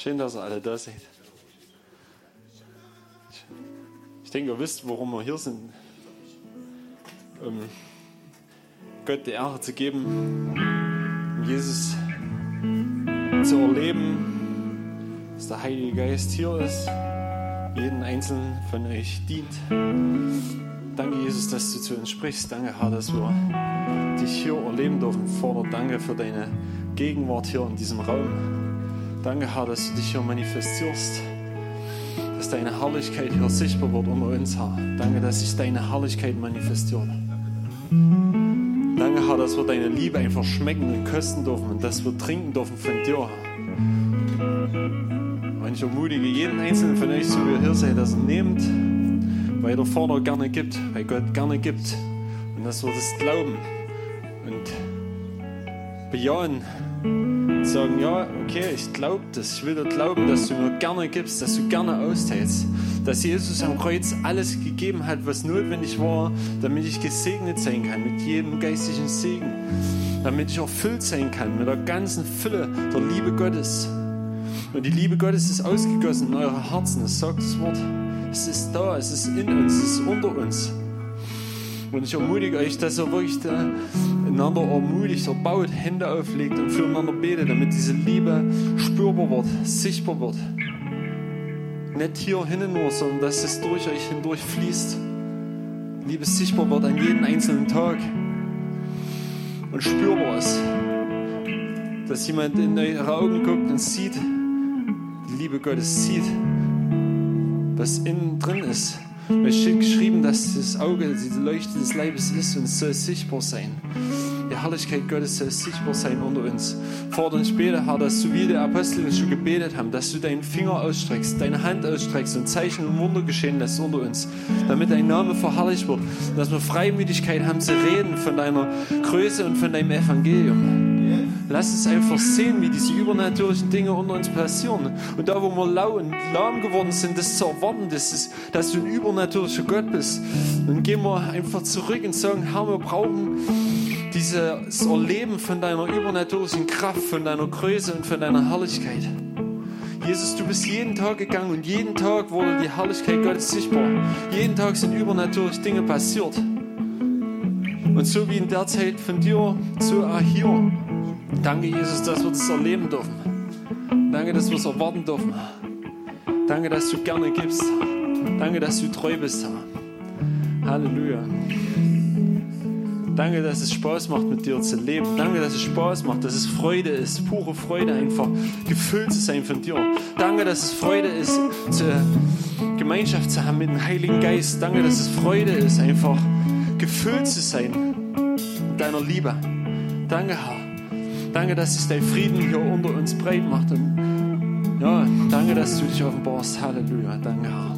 Schön, dass ihr alle da seid. Ich denke, ihr wisst, warum wir hier sind. Um Gott die Ehre zu geben, um Jesus zu erleben, dass der Heilige Geist hier ist, jeden Einzelnen von euch dient. Danke, Jesus, dass du zu uns sprichst. Danke, Herr, dass wir dich hier erleben dürfen. Vater, danke für deine Gegenwart hier in diesem Raum. Danke, Herr, dass du dich hier manifestierst. Dass deine Herrlichkeit hier sichtbar wird unter uns, Herr. Danke, dass sich deine Herrlichkeit manifestiert. Danke, Herr, dass wir deine Liebe einfach schmecken und kosten dürfen und dass wir trinken dürfen von dir, Und ich ermutige jeden Einzelnen von euch, so wie ihr hier seid, dass ihr nehmt, weil der Vater gerne gibt, weil Gott gerne gibt. Und dass wir das glauben und bejahen sagen, ja, okay, ich glaube das, ich will dir glauben, dass du mir gerne gibst, dass du gerne austeilst, dass Jesus am Kreuz alles gegeben hat, was notwendig war, damit ich gesegnet sein kann mit jedem geistlichen Segen, damit ich erfüllt sein kann mit der ganzen Fülle der Liebe Gottes. Und die Liebe Gottes ist ausgegossen in eure Herzen, das sagt das Wort. Es ist da, es ist in uns, es ist unter uns. Und ich ermutige euch, dass ihr wirklich einander ermutigt, erbaut, Hände auflegt und füreinander betet, damit diese Liebe spürbar wird, sichtbar wird. Nicht hier hinnen nur, sondern dass es durch euch hindurch fließt. Liebe sichtbar wird an jedem einzelnen Tag und spürbar ist. Dass jemand in eure Augen guckt und sieht, die Liebe Gottes sieht, was innen drin ist es steht geschrieben, dass das Auge die Leuchte des Leibes ist und soll sichtbar sein. Die Herrlichkeit Gottes soll sichtbar sein unter uns. Fordere uns bete, Herr, dass du wie die Apostel schon gebetet haben, dass du deinen Finger ausstreckst, deine Hand ausstreckst und Zeichen und Wunder geschehen lässt unter uns, damit dein Name verherrlicht wird, dass wir Freimütigkeit haben zu reden von deiner Größe und von deinem Evangelium. Lass uns einfach sehen, wie diese übernatürlichen Dinge unter uns passieren. Und da, wo wir lau und lahm geworden sind, das zu erwarten, das ist, dass du ein übernatürlicher Gott bist. Dann gehen wir einfach zurück und sagen, Herr, wir brauchen dieses Erleben von deiner übernatürlichen Kraft, von deiner Größe und von deiner Herrlichkeit. Jesus, du bist jeden Tag gegangen und jeden Tag wurde die Herrlichkeit Gottes sichtbar. Jeden Tag sind übernatürliche Dinge passiert. Und so wie in der Zeit von dir, so auch hier. Danke, Jesus, dass wir das erleben dürfen. Danke, dass wir es erwarten dürfen. Danke, dass du gerne gibst. Danke, dass du treu bist. Halleluja. Danke, dass es Spaß macht, mit dir zu leben. Danke, dass es Spaß macht, dass es Freude ist, pure Freude einfach, gefüllt zu sein von dir. Danke, dass es Freude ist, zur Gemeinschaft zu haben mit dem Heiligen Geist. Danke, dass es Freude ist, einfach gefüllt zu sein mit deiner Liebe. Danke, Herr. Danke, dass sich dein Frieden hier unter uns breit macht. Und ja, danke, dass du dich offenbarst. Halleluja. Danke, Herr.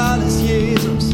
Alles Jesus.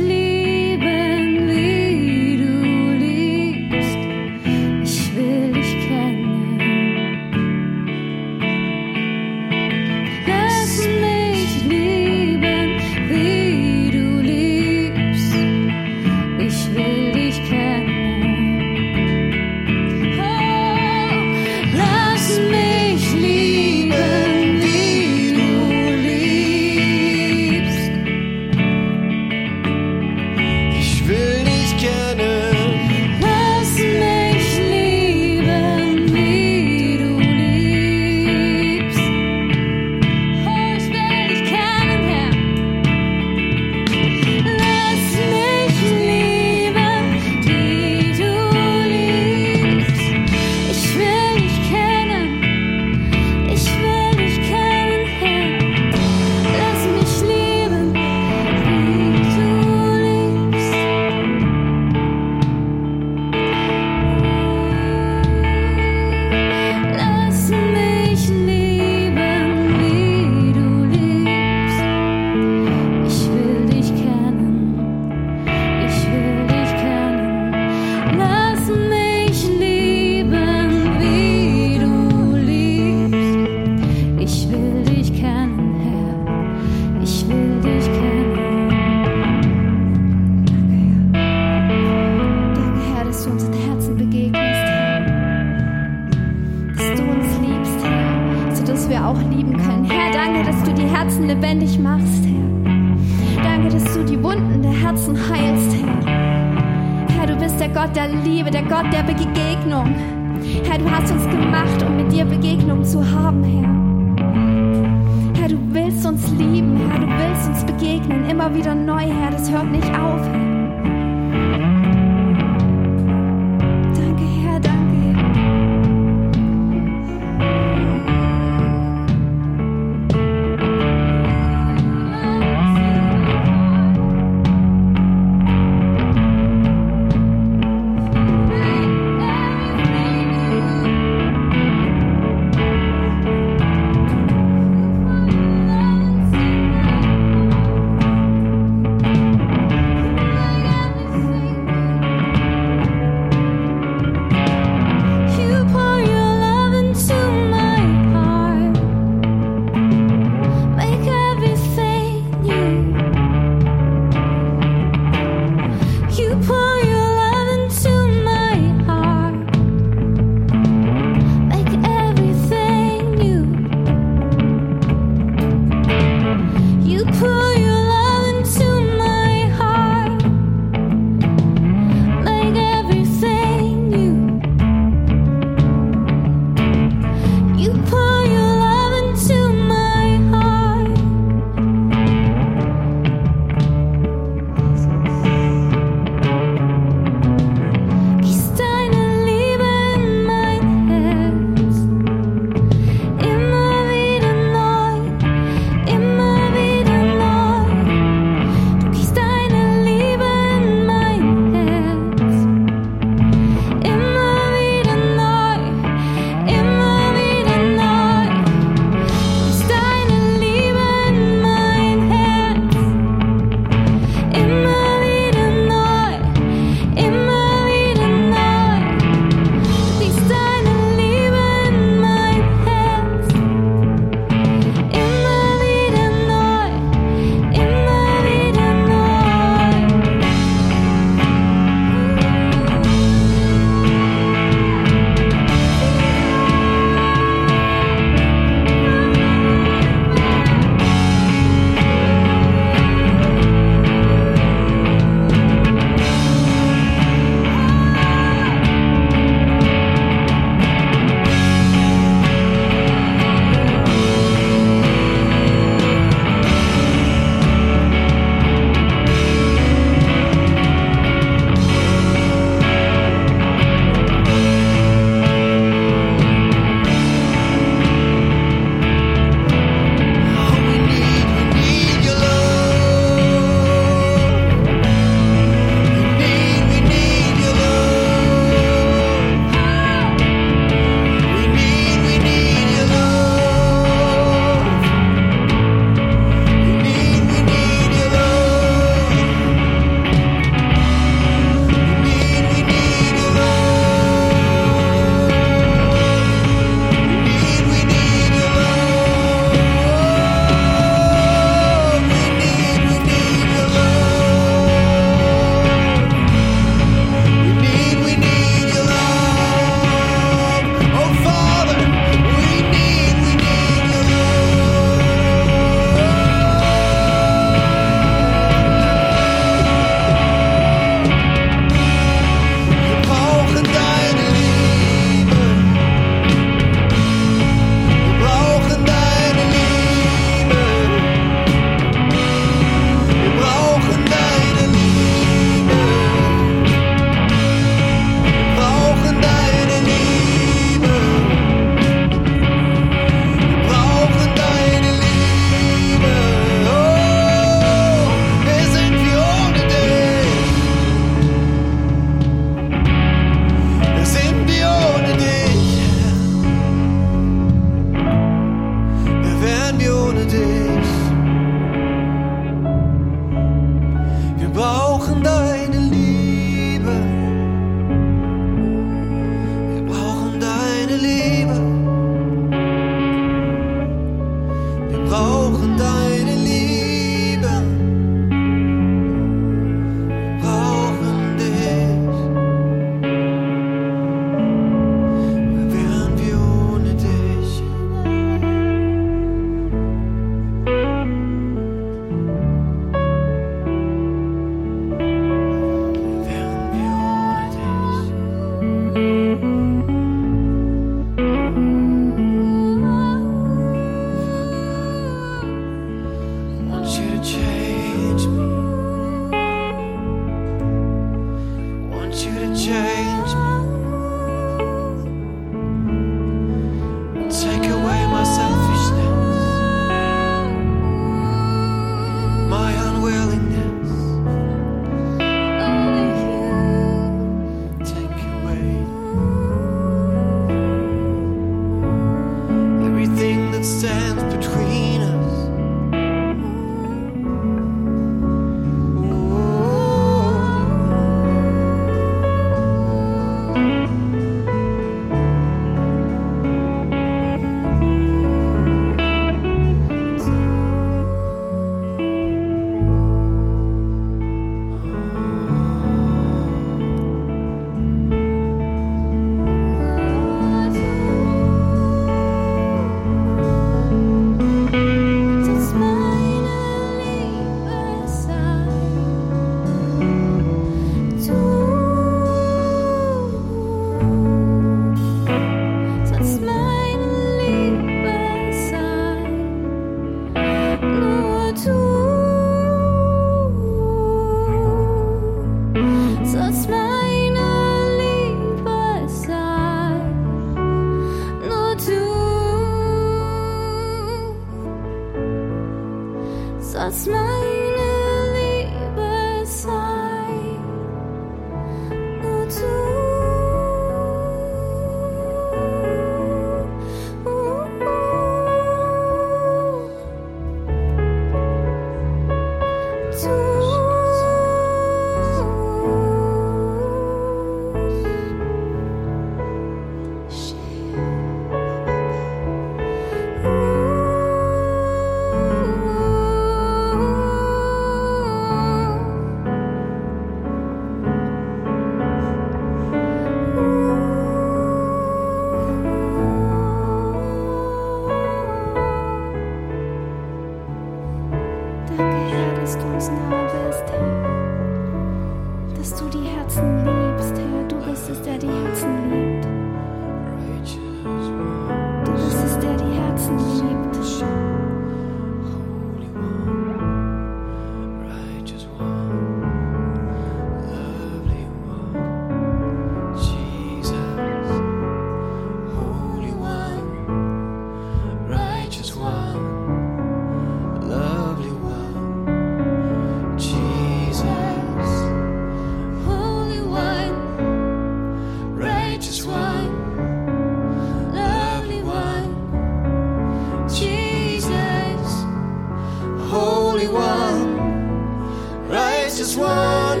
is one,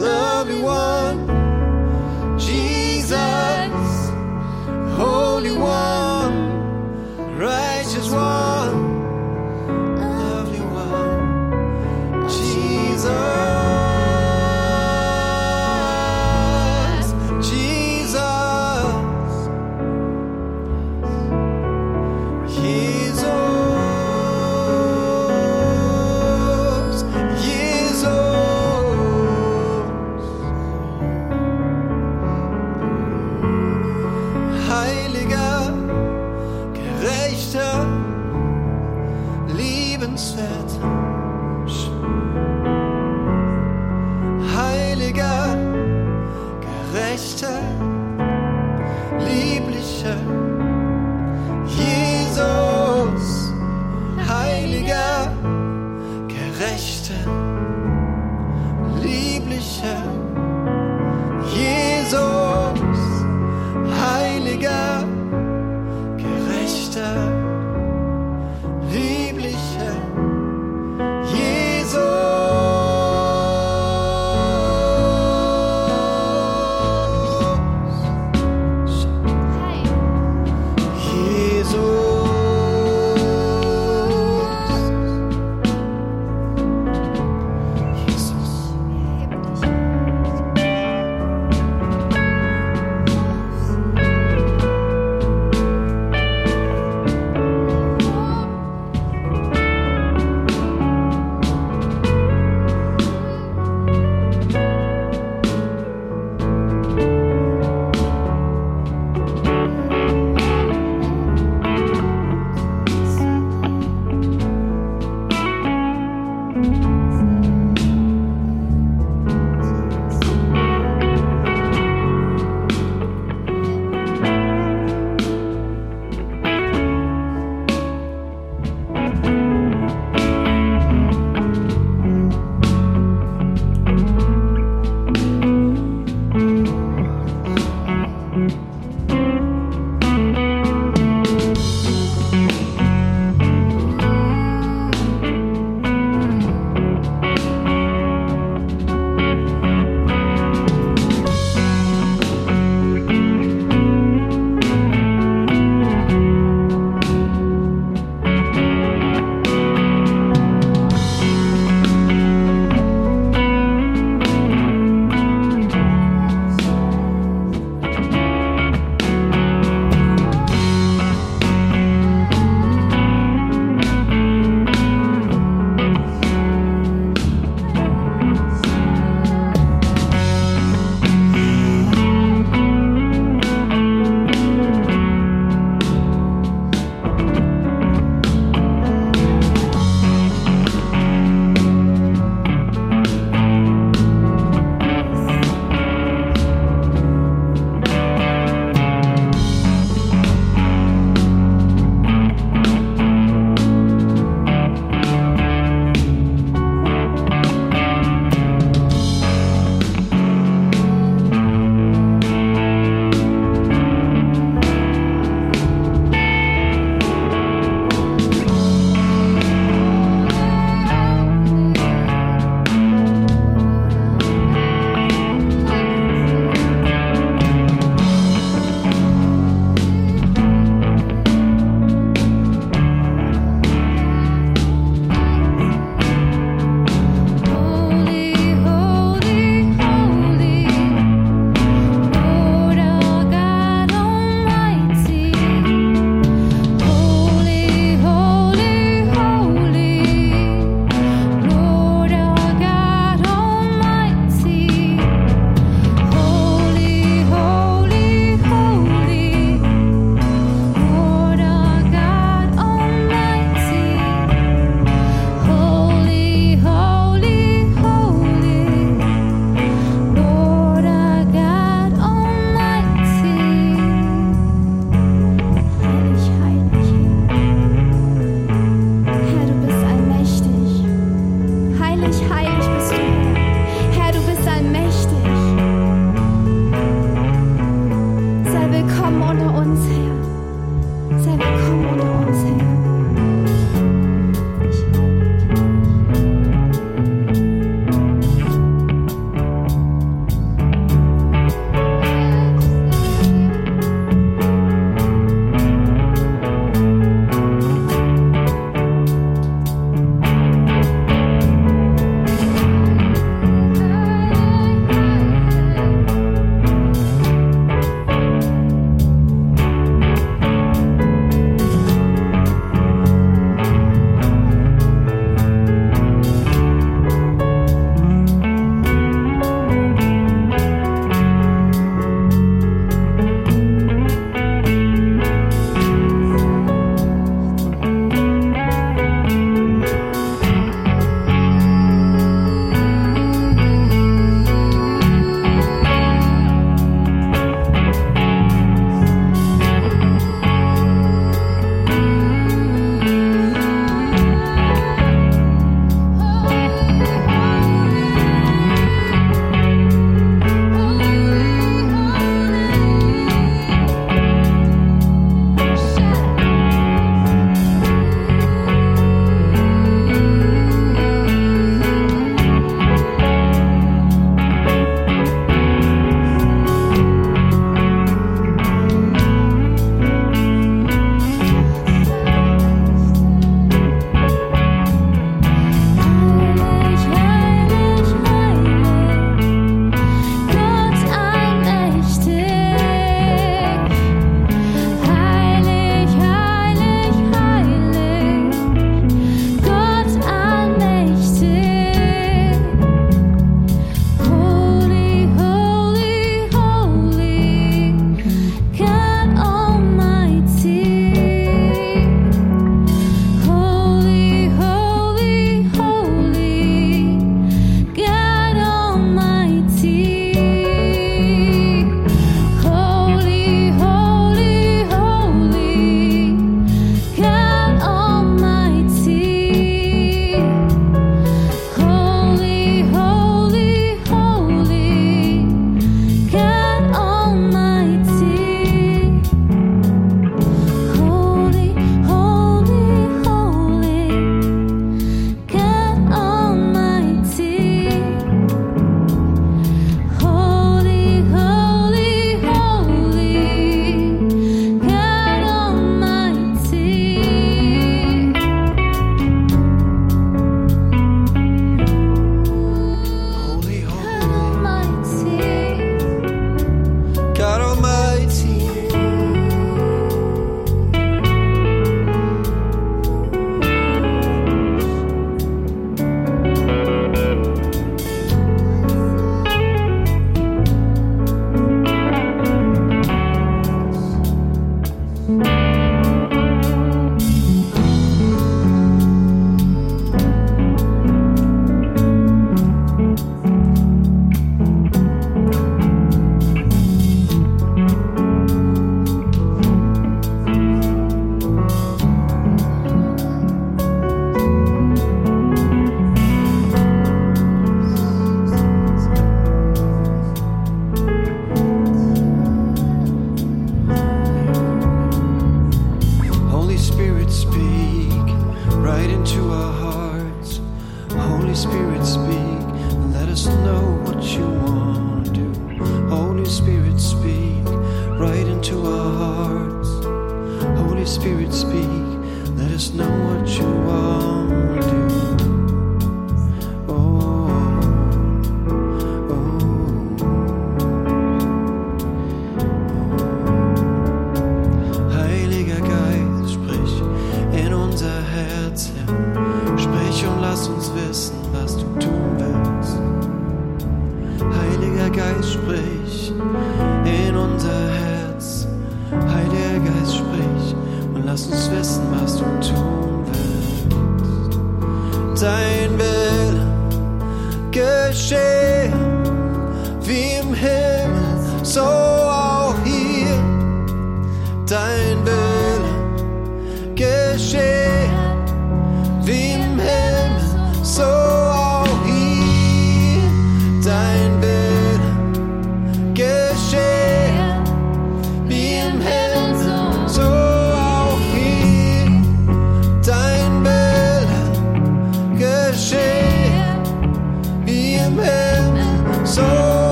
love you one.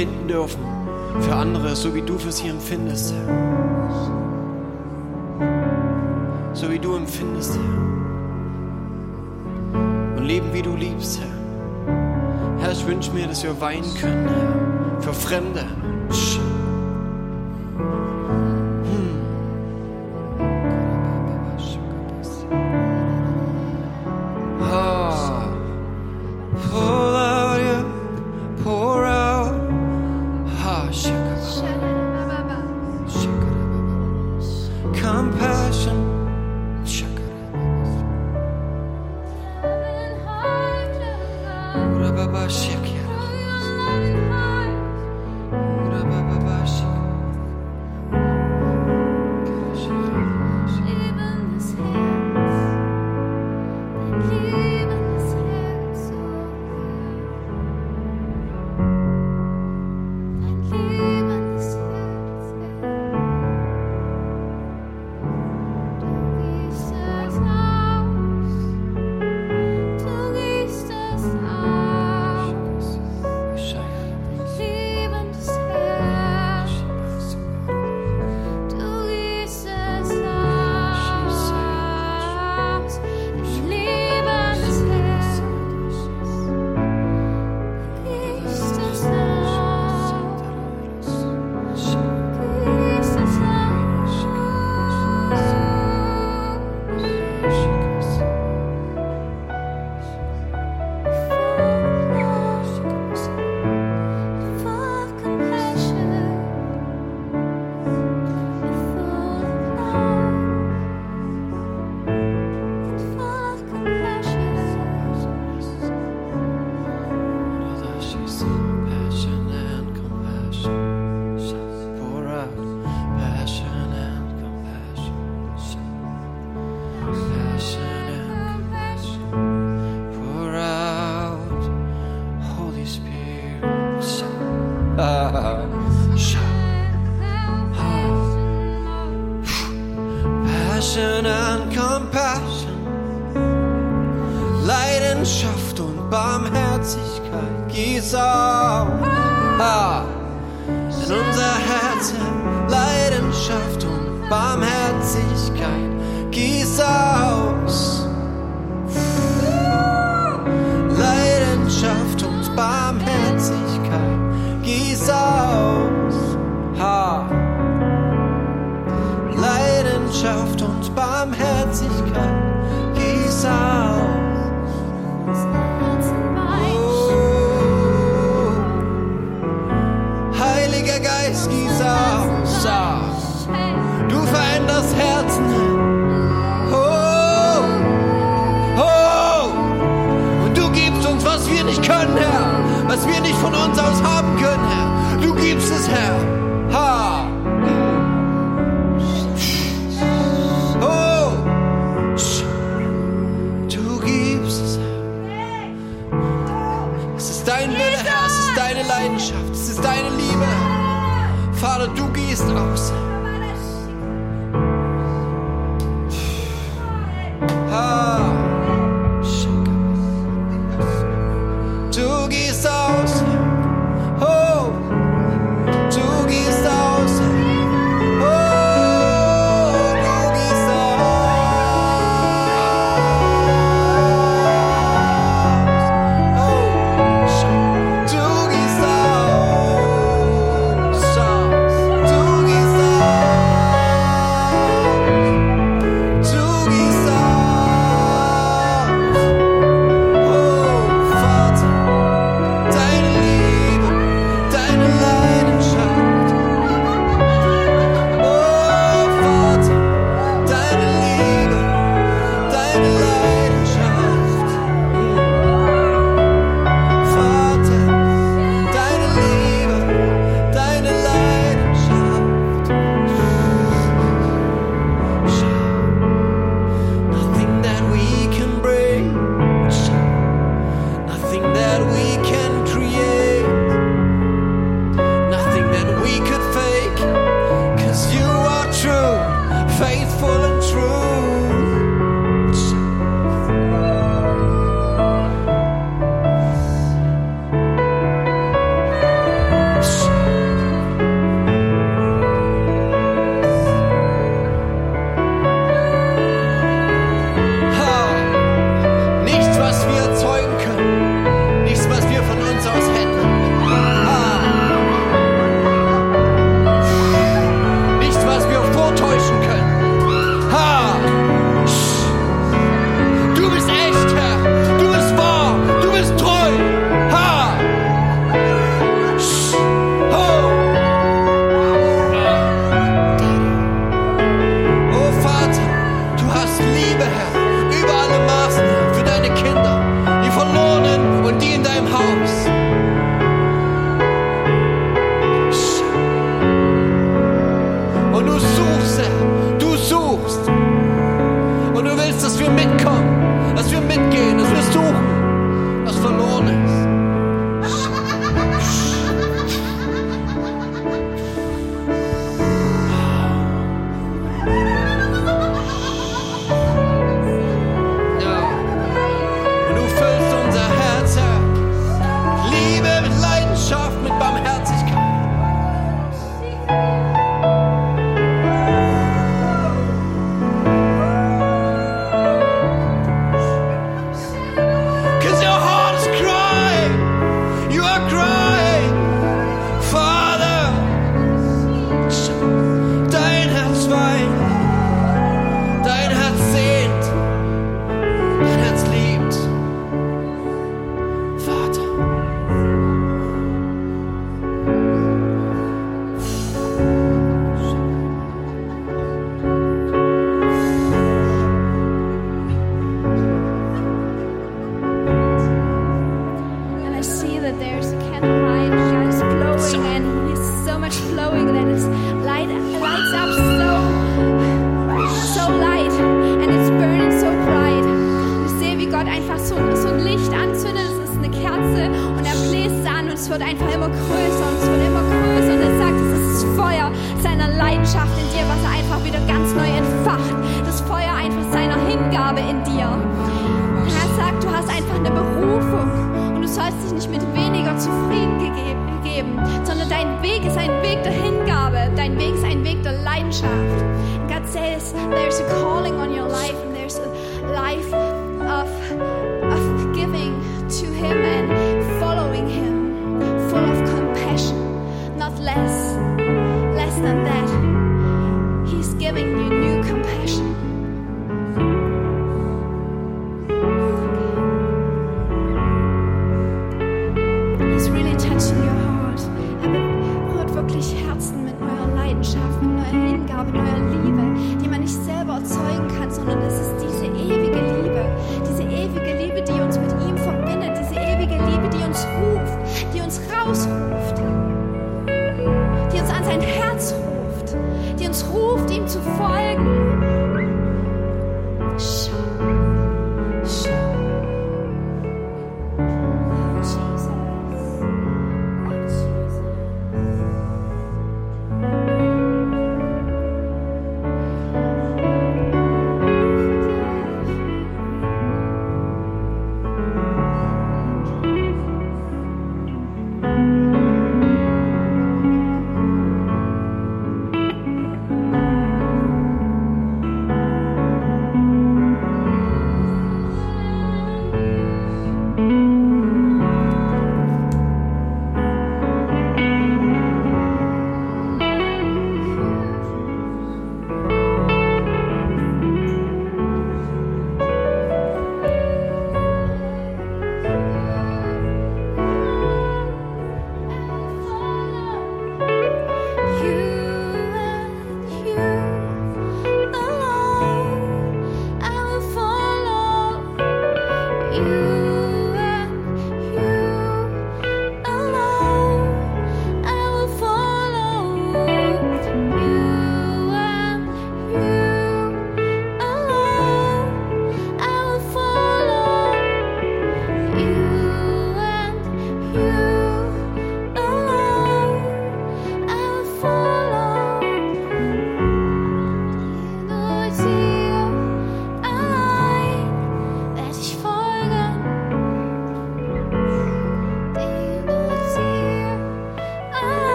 empfinden dürfen für andere, so wie du für sie empfindest, Herr. So wie du empfindest, Herr. Und leben, wie du liebst, Herr. Herr, ich wünsche mir, dass wir weinen können, Herr, für Fremde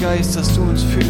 Geist, dass du uns führst,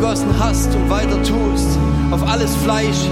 ausgegossen hast und weiter tust auf alles Fleisch.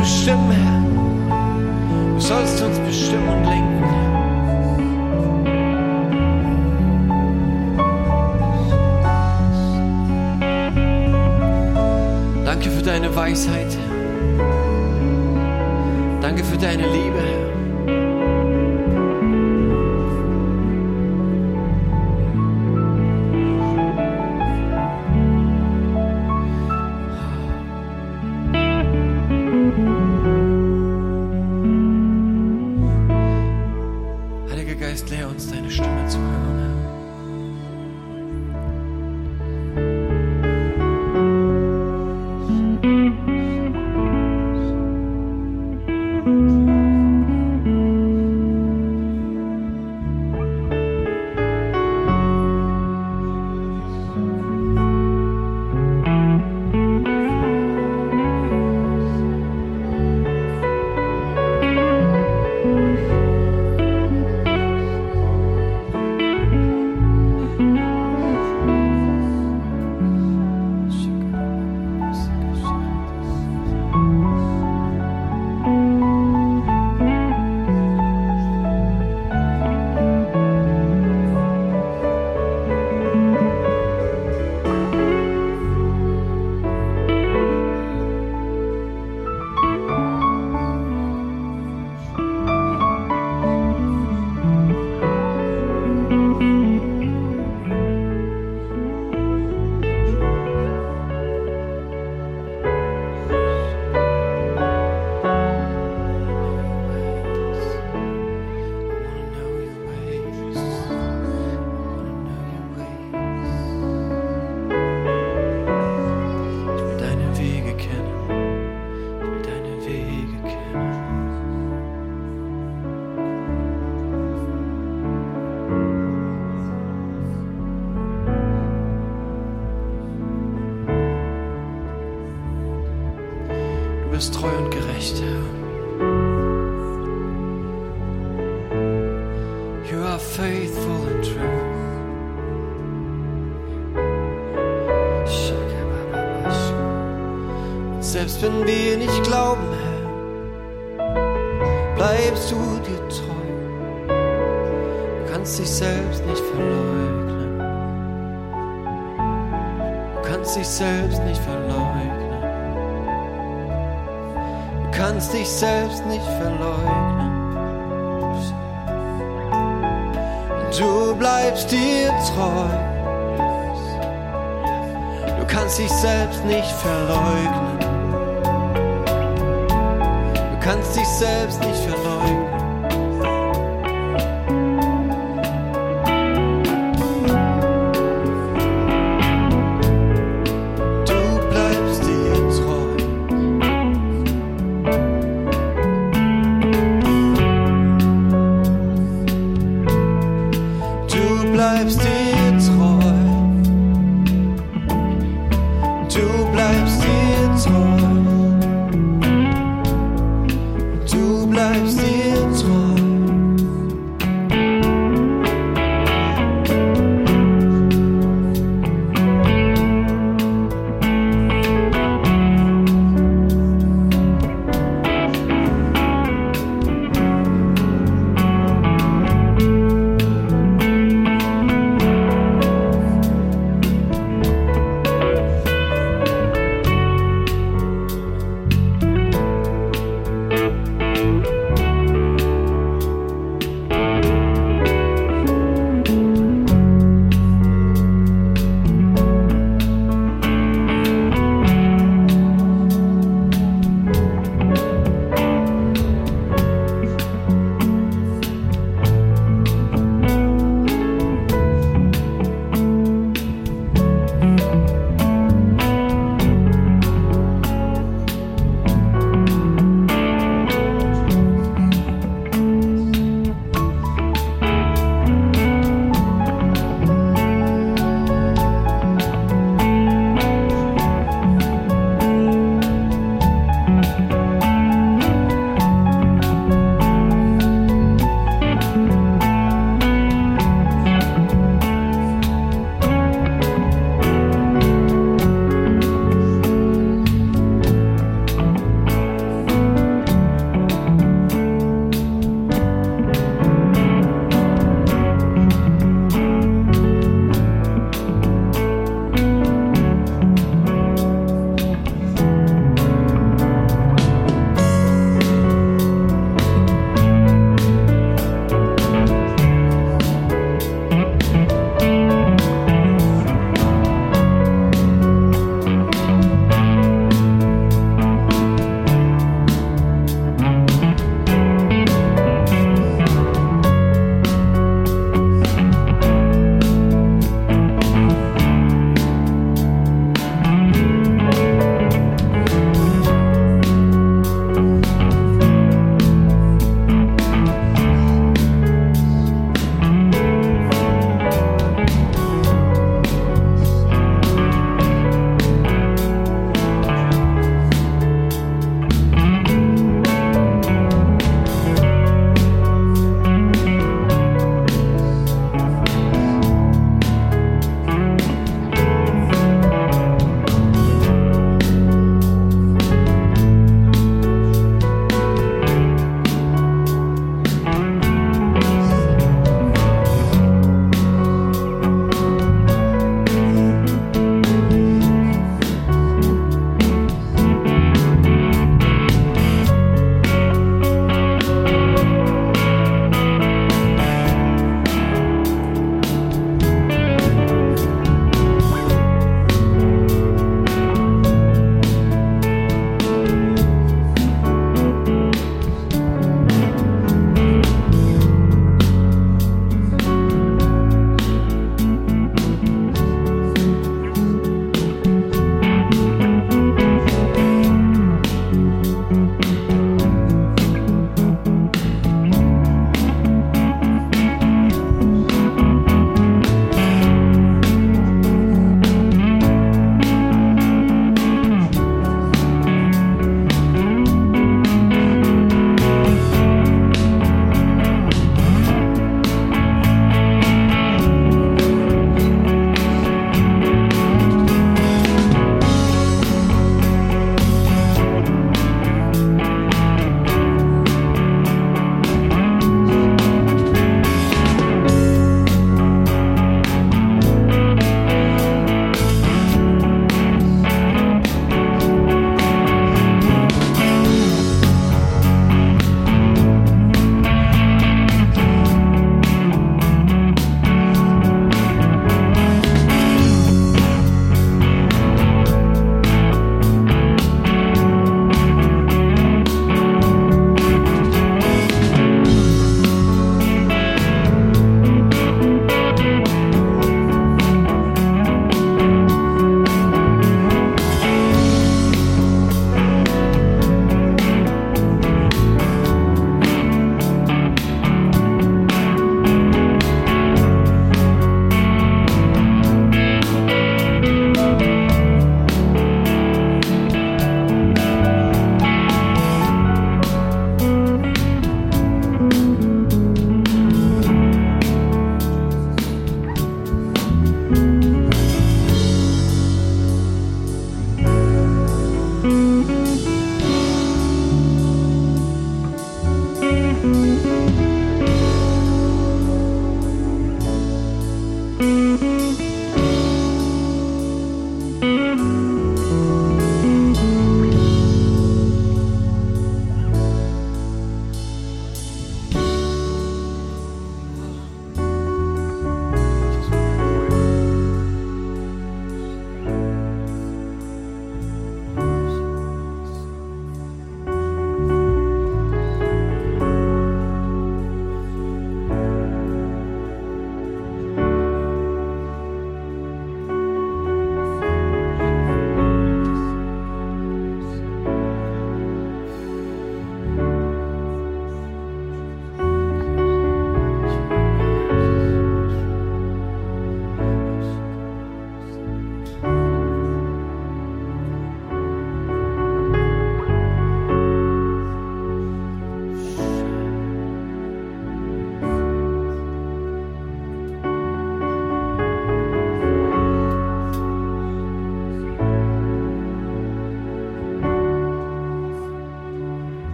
bestimmen, Herr. Du sollst uns bestimmen und lenken, Danke für deine Weisheit. Danke für deine Liebe. Wenn wir nicht glauben,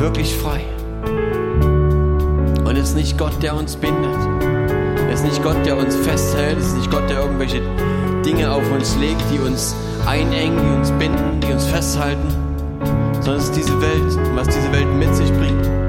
wirklich frei. Und es ist nicht Gott, der uns bindet. Es ist nicht Gott, der uns festhält. Es ist nicht Gott, der irgendwelche Dinge auf uns legt, die uns einengen, die uns binden, die uns festhalten. Sondern es ist diese Welt, was diese Welt mit sich bringt.